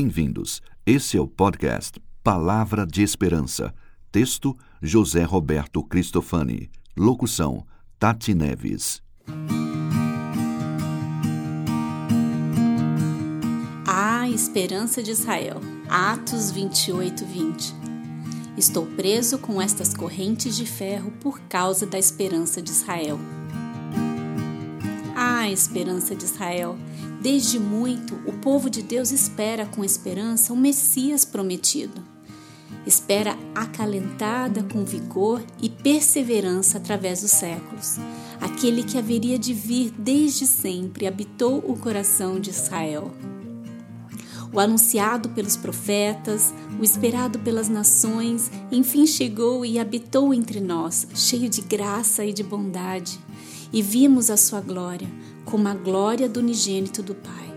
Bem-vindos. Esse é o podcast Palavra de Esperança. Texto: José Roberto Cristofani. Locução: Tati Neves. A esperança de Israel. Atos 28, 20. Estou preso com estas correntes de ferro por causa da esperança de Israel. A esperança de Israel. Desde muito, o povo de Deus espera com esperança o Messias prometido. Espera acalentada com vigor e perseverança através dos séculos. Aquele que haveria de vir desde sempre habitou o coração de Israel. O anunciado pelos profetas, o esperado pelas nações, enfim chegou e habitou entre nós, cheio de graça e de bondade e vimos a sua glória, como a glória do unigênito do Pai.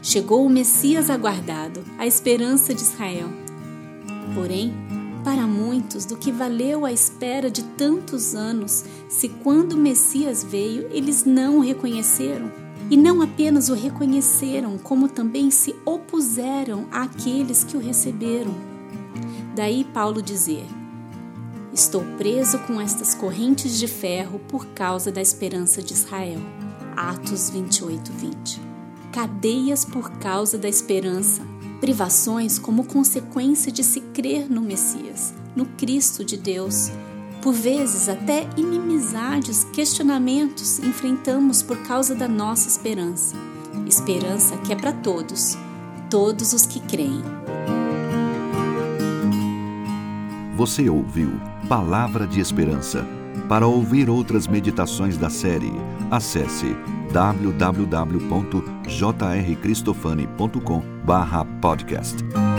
Chegou o Messias aguardado, a esperança de Israel. Porém, para muitos, do que valeu a espera de tantos anos, se quando o Messias veio, eles não o reconheceram? E não apenas o reconheceram, como também se opuseram àqueles que o receberam. Daí Paulo dizer: Estou preso com estas correntes de ferro por causa da esperança de Israel. Atos 28, 20. Cadeias por causa da esperança. Privações como consequência de se crer no Messias, no Cristo de Deus. Por vezes, até inimizades, questionamentos enfrentamos por causa da nossa esperança. Esperança que é para todos, todos os que creem. Você ouviu Palavra de Esperança. Para ouvir outras meditações da série, acesse www.jrcristofani.com/podcast.